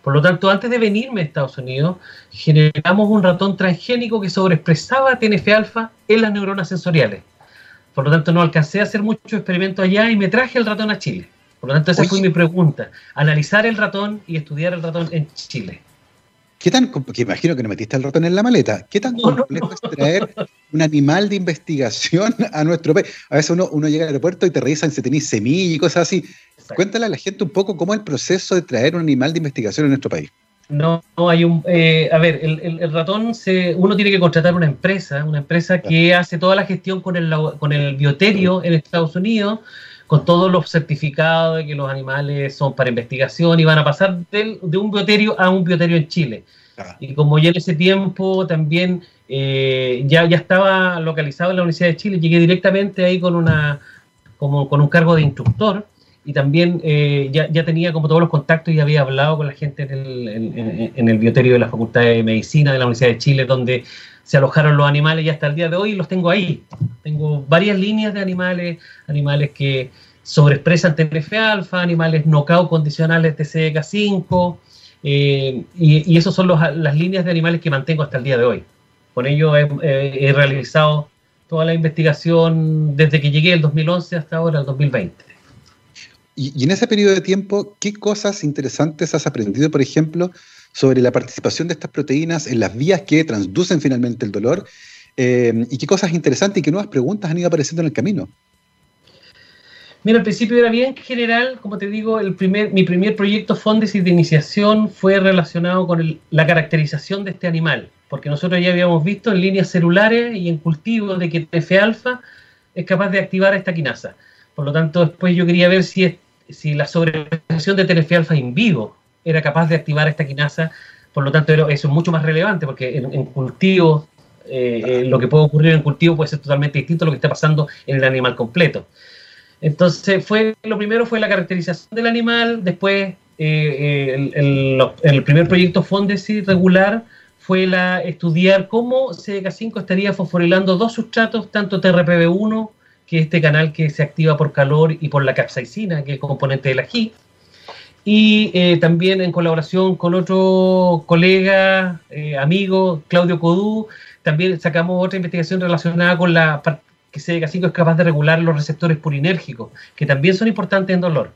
Por lo tanto, antes de venirme a Estados Unidos, generamos un ratón transgénico que sobreexpresaba TNF-alfa en las neuronas sensoriales. Por lo tanto, no alcancé a hacer muchos experimentos allá y me traje el ratón a Chile. Por lo tanto, esa fue mi pregunta. Analizar el ratón y estudiar el ratón en Chile. ¿Qué tan, que imagino que no metiste el ratón en la maleta, ¿qué tan complejo es traer un animal de investigación a nuestro país? A veces uno, uno llega al aeropuerto y te revisan si tenéis semilla y cosas así. Cuéntale a la gente un poco cómo es el proceso de traer un animal de investigación a nuestro país. No, no hay un. Eh, a ver, el, ratón, se, uno tiene que contratar una empresa, una empresa que hace toda la gestión con el, con el bioterio en Estados Unidos con todos los certificados de que los animales son para investigación y van a pasar de un bioterio a un bioterio en Chile. Y como ya en ese tiempo también eh, ya, ya estaba localizado en la Universidad de Chile, llegué directamente ahí con, una, como, con un cargo de instructor y también eh, ya, ya, tenía como todos los contactos y había hablado con la gente en el, en el bioterio de la Facultad de Medicina de la Universidad de Chile, donde se alojaron los animales y hasta el día de hoy los tengo ahí. Tengo varias líneas de animales, animales que sobreexpresan TNF-alfa, animales knockout condicionales TCDK5, eh, y, y esas son las líneas de animales que mantengo hasta el día de hoy. Con ello he, realizado toda la investigación desde que llegué el 2011 hasta ahora, el 2020. Y, en ese periodo de tiempo, ¿qué cosas interesantes has aprendido, por ejemplo, sobre la participación de estas proteínas en las vías que transducen finalmente el dolor eh, y qué cosas interesantes y qué nuevas preguntas han ido apareciendo en el camino. Mira, al principio era bien general, como te digo, el primer, mi primer proyecto Fondesis de iniciación fue relacionado con la caracterización de este animal, porque nosotros ya habíamos visto en líneas celulares y en cultivos de que TF-alfa es capaz de activar esta quinasa. Por lo tanto, después yo quería ver si, si la sobreexpresión de TNF-alfa in vivo era capaz de activar esta quinasa, por lo tanto eso es mucho más relevante porque en, cultivo, eh, eh, lo que puede ocurrir en cultivo puede ser totalmente distinto a lo que está pasando en el animal completo. Entonces, fue lo primero fue la caracterización del animal, después eh, el, primer proyecto Fondesi regular fue la estudiar cómo CDK5 estaría fosforilando dos sustratos, tanto TRPV1, que es este canal que se activa por calor, y por la capsaicina, que es componente del ají, y eh, también en colaboración con otro colega, eh, amigo, Claudio Codú, también sacamos otra investigación relacionada con la que CDK5 es capaz de regular los receptores purinérgicos, que también son importantes en dolor.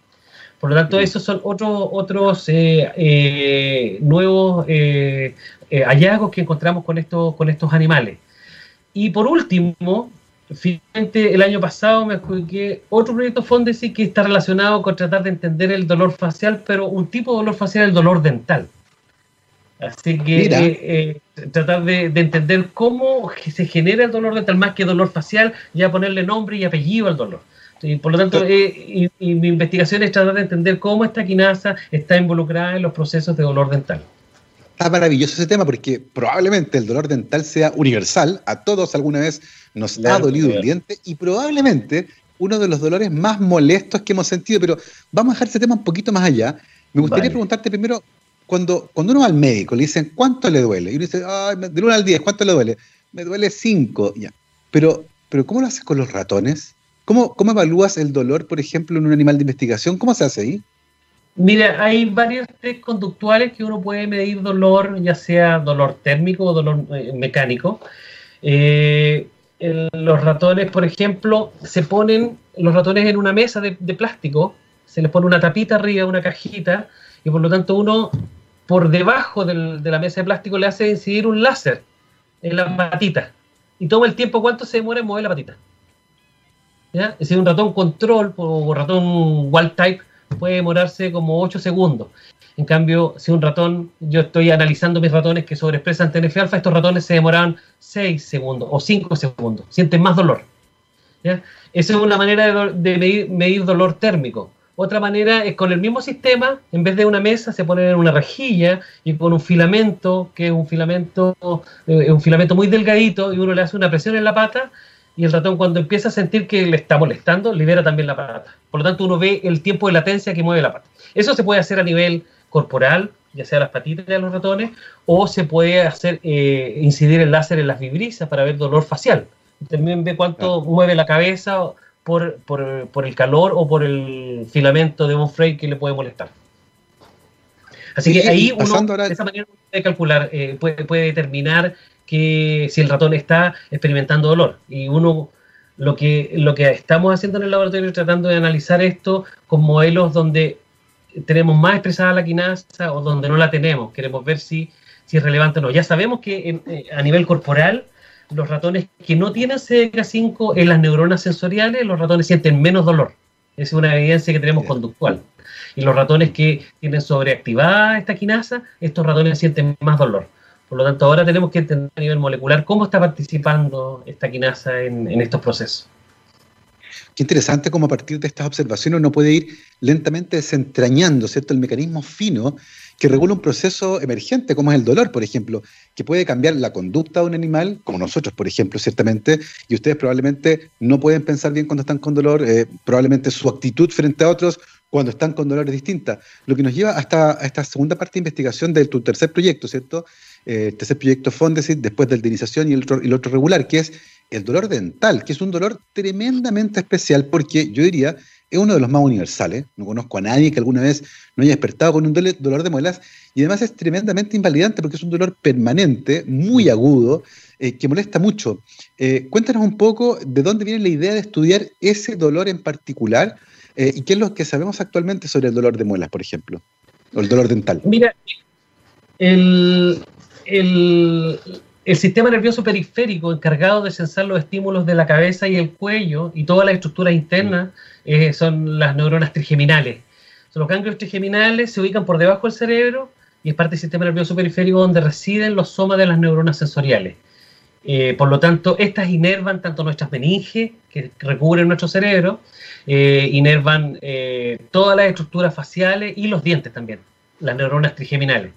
Por lo tanto, esos son otros otros eh, nuevos hallazgos que encontramos con estos, con estos animales. Y por último, Finalmente, el año pasado me adjudiqué otro proyecto Fondesi que está relacionado con tratar de entender el dolor facial, pero un tipo de dolor facial, el dolor dental. Así que eh, eh, tratar de, entender cómo se genera el dolor dental más que dolor facial, ya ponerle nombre y apellido al dolor. Y por lo tanto, eh, y, mi investigación es tratar de entender cómo esta quinasa está involucrada en los procesos de dolor dental. Está maravilloso ese tema porque probablemente el dolor dental sea universal, a todos alguna vez nos ha dolido un diente y probablemente uno de los dolores más molestos que hemos sentido, pero vamos a dejar ese tema un poquito más allá. Me gustaría preguntarte primero, cuando, cuando uno va al médico, le dicen, ¿cuánto le duele? Y uno dice, Ay, de 1 al 10, ¿cuánto le duele? Me duele 5, ya. Pero, pero ¿cómo lo haces con los ratones? ¿Cómo, ¿Cómo evalúas el dolor, por ejemplo, en un animal de investigación? ¿Cómo se hace ahí? Mira, hay varios test conductuales que uno puede medir dolor, ya sea dolor térmico o dolor eh, mecánico. Eh, los ratones, por ejemplo, se ponen los ratones en una mesa de, plástico, se les pone una tapita arriba, una cajita, y por lo tanto uno por debajo de la mesa de plástico le hace incidir un láser en la patita y toma el tiempo cuánto se demora en mover la patita. ¿Ya? Es decir, un ratón control o ratón wild type puede demorarse como 8 segundos. En cambio, si un ratón, yo estoy analizando mis ratones que sobreexpresan TNF-alfa, estos ratones se demoran 6 segundos o 5 segundos, sienten más dolor. Esa es una manera de, medir, dolor térmico. Otra manera es con el mismo sistema, en vez de una mesa, se pone en una rejilla y con un filamento, que es un filamento, eh, un filamento muy delgadito, y uno le hace una presión en la pata y el ratón cuando empieza a sentir que le está molestando, libera también la pata. Por lo tanto, uno ve el tiempo de latencia que mueve la pata. Eso se puede hacer a nivel corporal, ya sea las patitas de los ratones, o se puede hacer eh, incidir el láser en las vibrisas para ver dolor facial. También ve cuánto mueve la cabeza por, por, el calor o por el filamento de un frame que le puede molestar. Así que ahí uno, de esa manera puede calcular, eh, puede, puede determinar que si el ratón está experimentando dolor. Y uno, lo que, lo que estamos haciendo en el laboratorio tratando de analizar esto con modelos donde tenemos más expresada la quinasa o donde no la tenemos. Queremos ver si, si es relevante o no. Ya sabemos que eh, a nivel corporal, los ratones que no tienen CDK5 en las neuronas sensoriales, los ratones sienten menos dolor. es una evidencia que tenemos conductual. Y los ratones que tienen sobreactivada esta quinasa, estos ratones sienten más dolor. Por lo tanto, ahora tenemos que entender a nivel molecular cómo está participando esta quinasa en, estos procesos. Qué interesante cómo a partir de estas observaciones uno puede ir lentamente desentrañando ¿cierto? el mecanismo fino que regula un proceso emergente, como es el dolor, por ejemplo, que puede cambiar la conducta de un animal, como nosotros, por ejemplo, ciertamente, y ustedes probablemente no pueden pensar bien cuando están con dolor, eh, probablemente su actitud frente a otros cuando están con dolor es distinta. Lo que nos lleva hasta a esta segunda parte de investigación de tu tercer proyecto, ¿cierto? Eh, tercer proyecto Fondesit, después de la y el, otro, el otro regular, que es el dolor dental, que es un dolor tremendamente especial porque yo diría es uno de los más universales. No conozco a nadie que alguna vez no haya despertado con un dolor de muelas y además es tremendamente invalidante porque es un dolor permanente, muy agudo, eh, que molesta mucho. Eh, cuéntanos un poco de dónde viene la idea de estudiar ese dolor en particular eh, y qué es lo que sabemos actualmente sobre el dolor de muelas, por ejemplo, o el dolor dental. Mira, el, el, sistema nervioso periférico encargado de sensar los estímulos de la cabeza y el cuello y todas las estructuras internas eh, son las neuronas trigeminales. los ganglios trigeminales se ubican por debajo del cerebro y es parte del sistema nervioso periférico donde residen los somas de las neuronas sensoriales. Eh, por lo tanto, estas inervan tanto nuestras meninges, que recubren nuestro cerebro, eh, inervan todas las estructuras faciales y los dientes también, las neuronas trigeminales.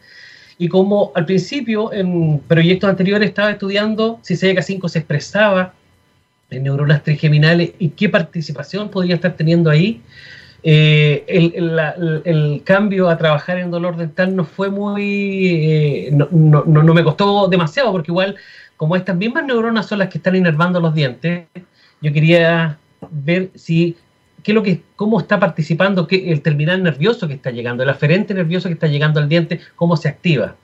Y como al principio, en proyectos anteriores, estaba estudiando si CDK5 se expresaba en neuronas trigeminales y qué participación podría estar teniendo ahí, eh, el, cambio a trabajar en dolor dental no fue muy. Eh, no, no, no, me costó demasiado, porque igual, como estas mismas neuronas son las que están inervando los dientes, yo quería ver si qué lo que, cómo está participando qué, el terminal nervioso que está llegando, el aferente nervioso que está llegando al diente, cómo se activa.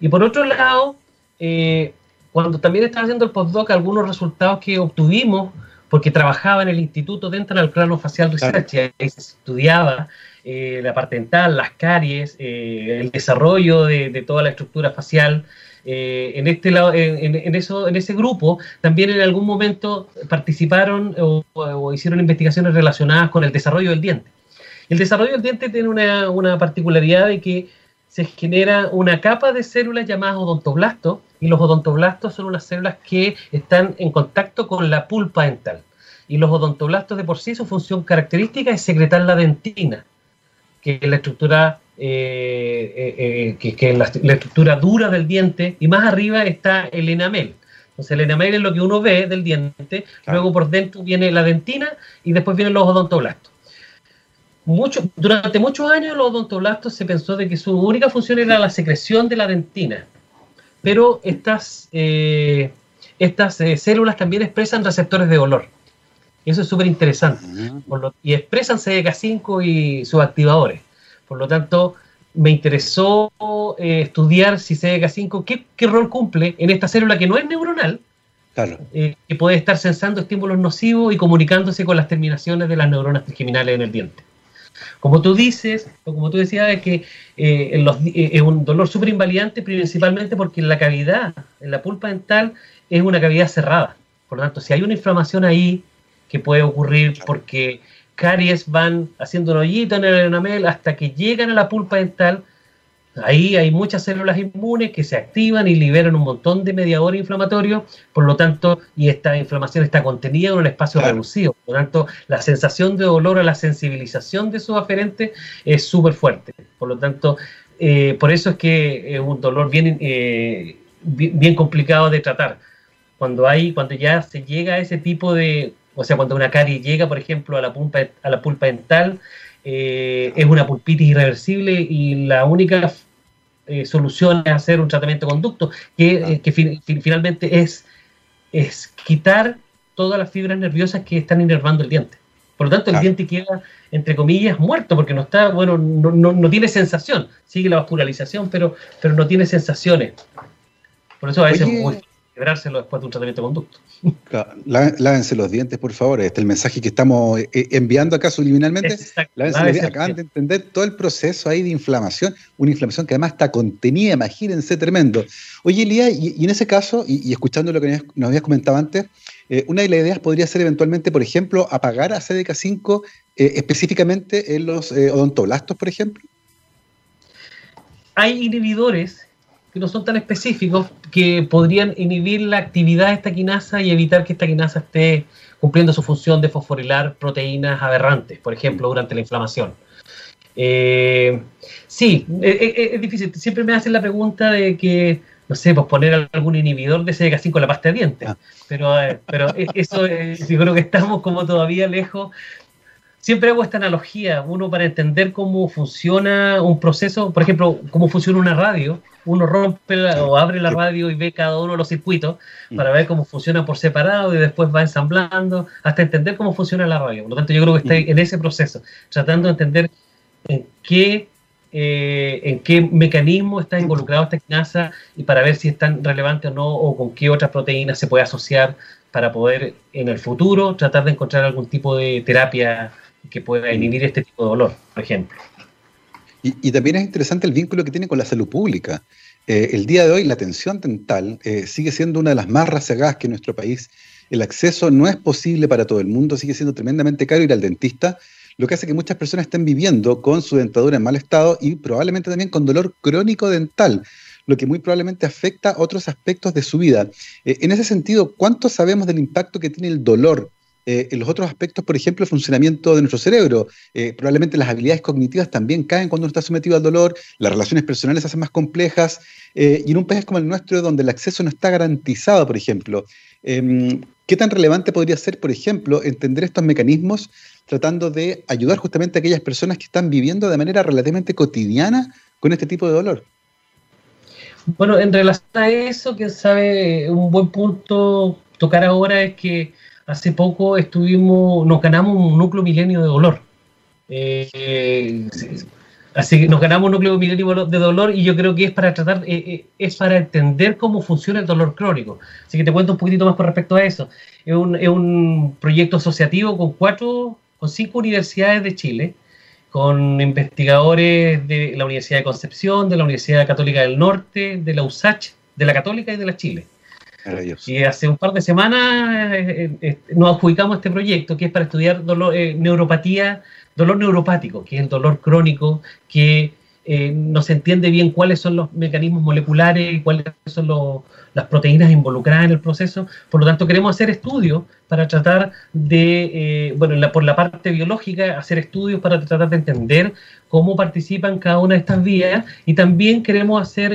Y por otro lado, eh, cuando también estaba haciendo el postdoc, algunos resultados que obtuvimos, porque trabajaba en el Instituto Dental Facial Research, y ahí se estudiaba eh, la parte dental, las caries, eh, el desarrollo de, de, toda la estructura facial, eh, en, este en, eso, en ese grupo también en algún momento participaron o, hicieron investigaciones relacionadas con el desarrollo del diente. El desarrollo del diente tiene una, una particularidad de que se genera una capa de células llamadas odontoblastos y los odontoblastos son unas células que están en contacto con la pulpa dental. Y los odontoblastos de por sí su función característica es secretar la dentina, que es la estructura eh, eh, eh, que, es la, estructura dura del diente, y más arriba está el enamel. Entonces el enamel es lo que uno ve del diente, luego por dentro viene la dentina y después vienen los odontoblastos. Mucho, durante muchos años los odontoblastos se pensó de que su única función era la secreción de la dentina, pero estas, estas células también expresan receptores de olor. Eso es súper interesante. Y expresan CDK5 y sus activadores. Por lo tanto, me interesó eh, estudiar si CDK5, ¿qué, ¿qué, rol cumple en esta célula que no es neuronal, claro. Eh, que puede estar sensando estímulos nocivos y comunicándose con las terminaciones de las neuronas trigeminales en el diente. Como tú dices, o como tú decías, es que eh, es un dolor súper invalidante principalmente porque la cavidad, en la pulpa dental, es una cavidad cerrada. Por lo tanto, si hay una inflamación ahí que puede ocurrir porque caries van haciendo un hoyito en el enamel hasta que llegan a la pulpa dental. Ahí hay muchas células inmunes que se activan y liberan un montón de mediadores inflamatorios, por lo tanto, y esta inflamación está contenida en un espacio reducido. Por lo tanto, la sensación de dolor o la sensibilización de sus aferentes es súper fuerte. Por lo tanto, eh, por eso es que es un dolor bien, eh, bien complicado de tratar. Cuando hay, cuando ya se llega a ese tipo de o sea, cuando una carie llega, por ejemplo, a la pulpa, a la pulpa dental, eh, es una pulpitis irreversible y la única eh, solución es hacer un tratamiento de conducto, que, eh, finalmente es, es quitar todas las fibras nerviosas que están inervando el diente. Por lo tanto, el diente queda, entre comillas, muerto, porque no está, bueno, no, no, tiene sensación. Sigue la vascularización, pero, pero no tiene sensaciones. Por eso a veces es muy quebrárselo después de un tratamiento de conducto. Lávense los dientes, por favor. Este es el mensaje que estamos eh, eh, enviando acá subliminalmente. Lávense Acaban de entender todo el proceso ahí de inflamación, una inflamación que además está contenida, imagínense, tremendo. Oye, Elías, y, en ese caso, y, escuchando lo que nos habías comentado antes, eh, una de las ideas podría ser eventualmente, por ejemplo, apagar a CDK5 específicamente en los odontoblastos, por ejemplo. Hay inhibidores que no son tan específicos que podrían inhibir la actividad de esta quinasa y evitar que esta quinasa esté cumpliendo su función de fosforilar proteínas aberrantes, por ejemplo, durante la inflamación. Eh, sí, eh, eh, es, difícil. Siempre me hacen la pregunta de que, no sé, pues poner algún inhibidor de CDK5 con la pasta de dientes. Ah. Pero, pero eso, yo creo que estamos como todavía lejos siempre hago esta analogía, uno para entender cómo funciona un proceso, por ejemplo, cómo funciona una radio, uno rompe o abre la radio y ve cada uno de los circuitos para ver cómo funciona por separado y después va ensamblando hasta entender cómo funciona la radio. Por lo tanto, yo creo que está en ese proceso, tratando de entender en qué, eh, en qué mecanismo está involucrado esta quinasa y para ver si es tan relevante o no o con qué otras proteínas se puede asociar para poder en el futuro tratar de encontrar algún tipo de terapia que pueda inhibir este tipo de dolor, por ejemplo. Y, también es interesante el vínculo que tiene con la salud pública. Eh, el día de hoy la atención dental eh, sigue siendo una de las más rezagadas que en nuestro país. El acceso no es posible para todo el mundo, sigue siendo tremendamente caro ir al dentista, lo que hace que muchas personas estén viviendo con su dentadura en mal estado y probablemente también con dolor crónico dental, lo que muy probablemente afecta otros aspectos de su vida. Eh, en ese sentido, ¿cuánto sabemos del impacto que tiene el dolor eh, en los otros aspectos, por ejemplo, el funcionamiento de nuestro cerebro. Eh, probablemente las habilidades cognitivas también caen cuando uno está sometido al dolor, las relaciones personales se hacen más complejas, eh, y en un país como el nuestro, donde el acceso no está garantizado, por ejemplo, em, ¿qué tan relevante podría ser, por ejemplo, entender estos mecanismos tratando de ayudar justamente a aquellas personas que están viviendo de manera relativamente cotidiana con este tipo de dolor? Bueno, en relación a eso, que sabe, un buen punto tocar ahora es que hace poco estuvimos, nos ganamos un núcleo milenio de dolor. Eh, así que nos ganamos un núcleo milenio de dolor y yo creo que es para tratar, eh, eh, es para entender cómo funciona el dolor crónico. Así que te cuento un poquitito más con respecto a eso. Es un, es un proyecto asociativo con cuatro, con cinco universidades de Chile, con investigadores de la Universidad de Concepción, de la Universidad Católica del Norte, de la USACH, de la Católica y de la Chile. Y hace un par de semanas eh, eh, eh, nos adjudicamos este proyecto que es para estudiar dolor, neuropatía, dolor neuropático, que es el dolor crónico, que no se entiende bien cuáles son los mecanismos moleculares, cuáles son las proteínas involucradas en el proceso. Por lo tanto, queremos hacer estudios para tratar de, bueno, por la parte biológica, hacer estudios para tratar de entender cómo participan cada una de estas vías y también queremos hacer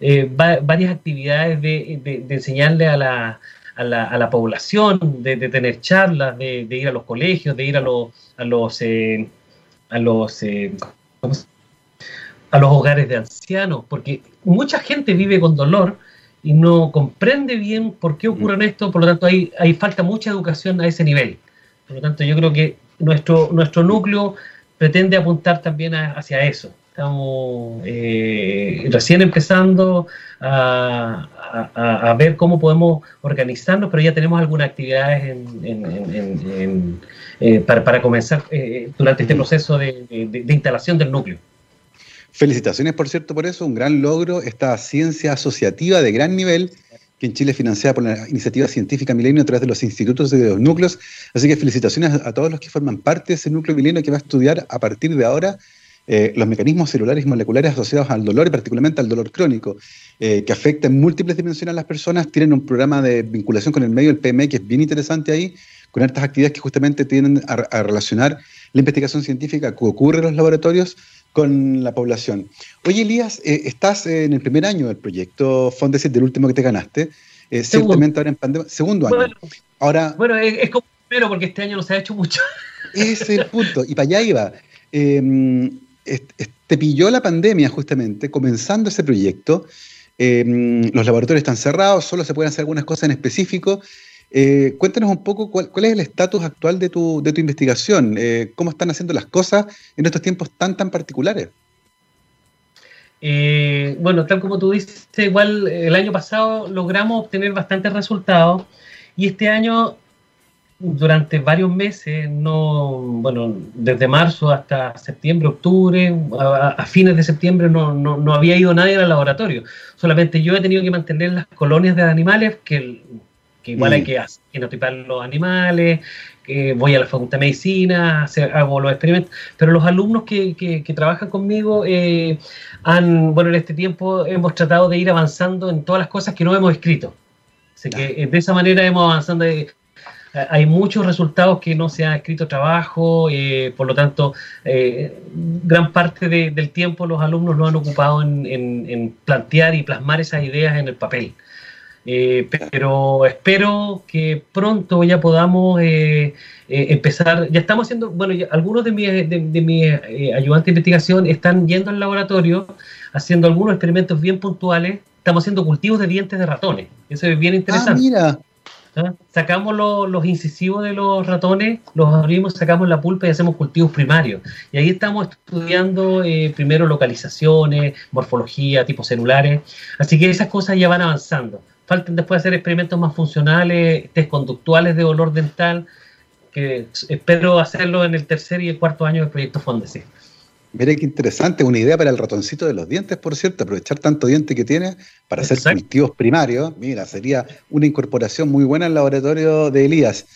eh, varias actividades de, enseñarle a la, a la, a la población, de, tener charlas, de, ir a los colegios, de ir a los, a los, eh, a los, eh, a los hogares de ancianos, porque mucha gente vive con dolor y no comprende bien por qué ocurre esto, por lo tanto hay, hay falta mucha educación a ese nivel. Por lo tanto, yo creo que nuestro, nuestro núcleo pretende apuntar también hacia eso. Estamos eh, recién empezando a, ver cómo podemos organizarnos, pero ya tenemos algunas actividades eh, para, comenzar eh, durante este proceso de, instalación del núcleo. Felicitaciones, por cierto, por eso, un gran logro, esta ciencia asociativa de gran nivel que en Chile es financiada por la iniciativa científica Milenio a través de los institutos y de los núcleos. Así que felicitaciones a, todos los que forman parte de ese núcleo Milenio que va a estudiar a partir de ahora eh, los mecanismos celulares y moleculares asociados al dolor y particularmente al dolor crónico, eh, que afecta en múltiples dimensiones a las personas. Tienen un programa de vinculación con el medio, el PME, que es bien interesante ahí, con estas actividades que justamente tienen a, relacionar la investigación científica que ocurre en los laboratorios con la población. Oye, Elías, eh, estás en el primer año del proyecto Fondesit, del último que te ganaste, eh, ciertamente ahora en pandemia, segundo año. Bueno, ahora, bueno es, como primero porque este año no se ha hecho mucho. Ese es el punto, y para allá iba. Eh, te pilló la pandemia justamente, comenzando ese proyecto. Em, los laboratorios están cerrados, solo se pueden hacer algunas cosas en específico. Eh, cuéntanos un poco cuál, es el estatus actual de tu, de tu investigación, eh, cómo están haciendo las cosas en estos tiempos tan, tan particulares. Eh, bueno, tal como tú dices, igual el año pasado logramos obtener bastantes resultados y este año, durante varios meses, no, bueno, desde marzo hasta septiembre, octubre, a, fines de septiembre no, no, había ido nadie al laboratorio. Solamente yo he tenido que mantener las colonias de animales que que igual hay mm. que genotipar los animales, que voy a la facultad de medicina, hago los experimentos, pero los alumnos que, que, trabajan conmigo eh, han, bueno, en este tiempo hemos tratado de ir avanzando en todas las cosas que no hemos escrito. Así que eh, de esa manera hemos avanzado. Eh, hay muchos resultados que no se ha escrito trabajo, por lo tanto, gran parte del tiempo los alumnos lo han ocupado en, en plantear y plasmar esas ideas en el papel. Eh, pero espero que pronto ya podamos eh, eh, empezar. Ya estamos haciendo, bueno, algunos de mis, de, mis ayudantes de investigación están yendo al laboratorio haciendo algunos experimentos bien puntuales. Estamos haciendo cultivos de dientes de ratones. Eso es bien interesante. Ah, mira. ¿Ah? Sacamos los incisivos de los ratones, los abrimos, sacamos la pulpa y hacemos cultivos primarios. Y ahí estamos estudiando primero localizaciones, morfología, tipos celulares. Así que esas cosas ya van avanzando faltan después hacer experimentos más funcionales, test conductuales de olor dental, que espero hacerlo en el tercer y el cuarto año del proyecto Fondesi. Mire qué interesante, una idea para el ratoncito de los dientes, por cierto, aprovechar tanto diente que tiene para hacer cultivos primarios. Mira, sería una incorporación muy buena al laboratorio de Elías.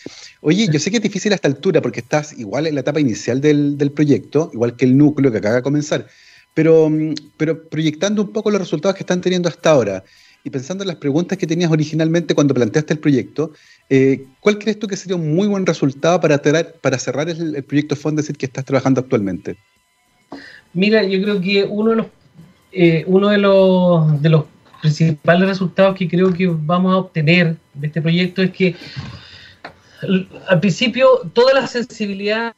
Oye, yo sé que es difícil a esta altura porque estás igual en la etapa inicial del, del proyecto, igual que el núcleo que acaba de comenzar, pero, mm, pero proyectando un poco los resultados que están teniendo hasta ahora y pensando en las preguntas que tenías originalmente cuando planteaste el proyecto, eh, ¿cuál crees tú que sería un muy buen resultado para, para cerrar el, proyecto Fondesit que estás trabajando actualmente? Mira, yo creo que uno de los, eh, uno de los, de los principales resultados que creo que vamos a obtener de este proyecto es que al principio toda la sensibilidad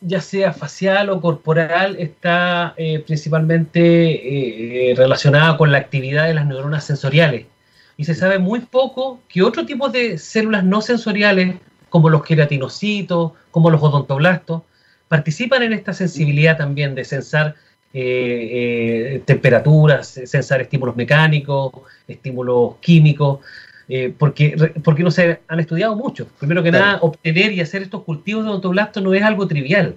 ya sea facial o corporal, está eh, principalmente eh, relacionada con la actividad de las neuronas sensoriales. Y se sabe muy poco que otro tipo de células no sensoriales, como los queratinocitos, como los odontoblastos, participan en esta sensibilidad también de sensar eh, temperaturas, sensar estímulos mecánicos, estímulos químicos. Eh, porque, porque no se han estudiado mucho. Primero que nada, obtener y hacer estos cultivos de odontoblastos no es algo trivial.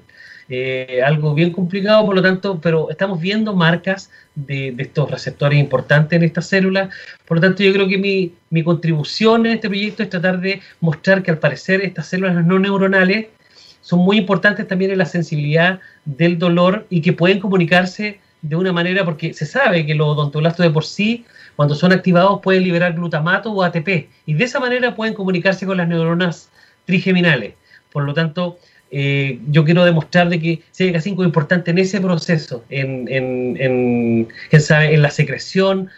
Eh, algo bien complicado, por lo tanto, pero estamos viendo marcas de, estos receptores importantes en estas células. Por lo tanto, yo creo que mi, mi, contribución en este proyecto es tratar de mostrar que al parecer estas células no neuronales son muy importantes también en la sensibilidad del dolor y que pueden comunicarse de una manera, porque se sabe que los odontoblastos de por sí cuando son activados pueden liberar glutamato o ATP y de esa manera pueden comunicarse con las neuronas trigeminales. Por lo tanto, eh, yo quiero demostrar de que CDK5 es importante en ese proceso, en, en, en, en la secreción,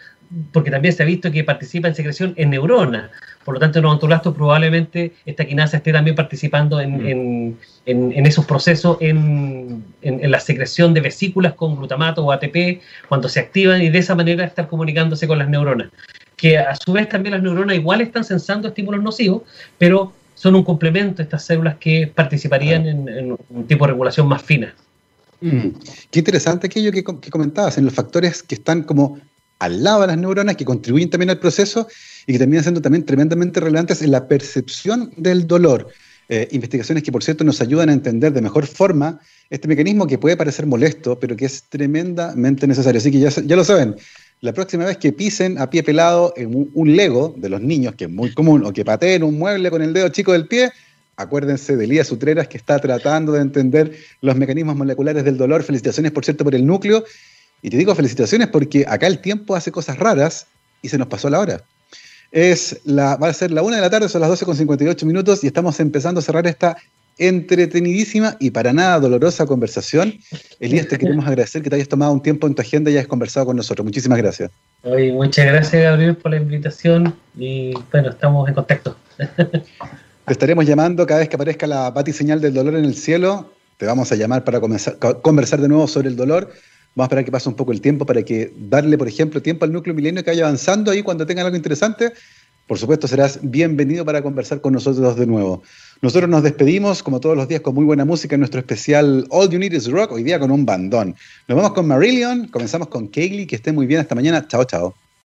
porque también se ha visto que participa en secreción en neuronas. Por lo tanto, en los odontoblastos probablemente esta quinasa esté también participando en, mm. esos procesos, en, la secreción de vesículas con glutamato o ATP, cuando se activan y de esa manera estar comunicándose con las neuronas. Que a su vez también las neuronas igual están sensando estímulos nocivos, pero son un complemento estas células que participarían en, un tipo de regulación más fina. Mm. Qué interesante aquello que, comentabas, en los factores que están como al lado de las neuronas, que contribuyen también al proceso y que terminan siendo también tremendamente relevantes en la percepción del dolor. Eh, investigaciones que, por cierto, nos ayudan a entender de mejor forma este mecanismo que puede parecer molesto, pero que es tremendamente necesario. Así que ya, lo saben, la próxima vez que pisen a pie pelado en un, Lego de los niños, que es muy común, o que pateen un mueble con el dedo chico del pie, acuérdense de Lía Sutreras, que está tratando de entender los mecanismos moleculares del dolor. Felicitaciones, por cierto, por el núcleo. Y te digo felicitaciones porque acá el tiempo hace cosas raras y se nos pasó la hora. Es la, va a ser la una de la tarde, son las 12 con 58 minutos y estamos empezando a cerrar esta entretenidísima y para nada dolorosa conversación. Elías, te queremos agradecer que te hayas tomado un tiempo en tu agenda y hayas conversado con nosotros. Muchísimas gracias. muchas gracias, Gabriel, por la invitación y bueno, estamos en contacto. Te estaremos llamando cada vez que aparezca la señal del dolor en el cielo. Te vamos a llamar para conversar de nuevo sobre el dolor. Vamos a esperar que pase un poco el tiempo para que darle, por ejemplo, tiempo al núcleo milenio que vaya avanzando ahí cuando tengan algo interesante. Por supuesto, serás bienvenido para conversar con nosotros de nuevo. Nosotros nos despedimos, como todos los días, con muy buena música en nuestro especial All You Need Is Rock, hoy día con un bandón. Nos vamos con Marillion, comenzamos con Kaylee, que esté muy bien hasta mañana. Chao, chao.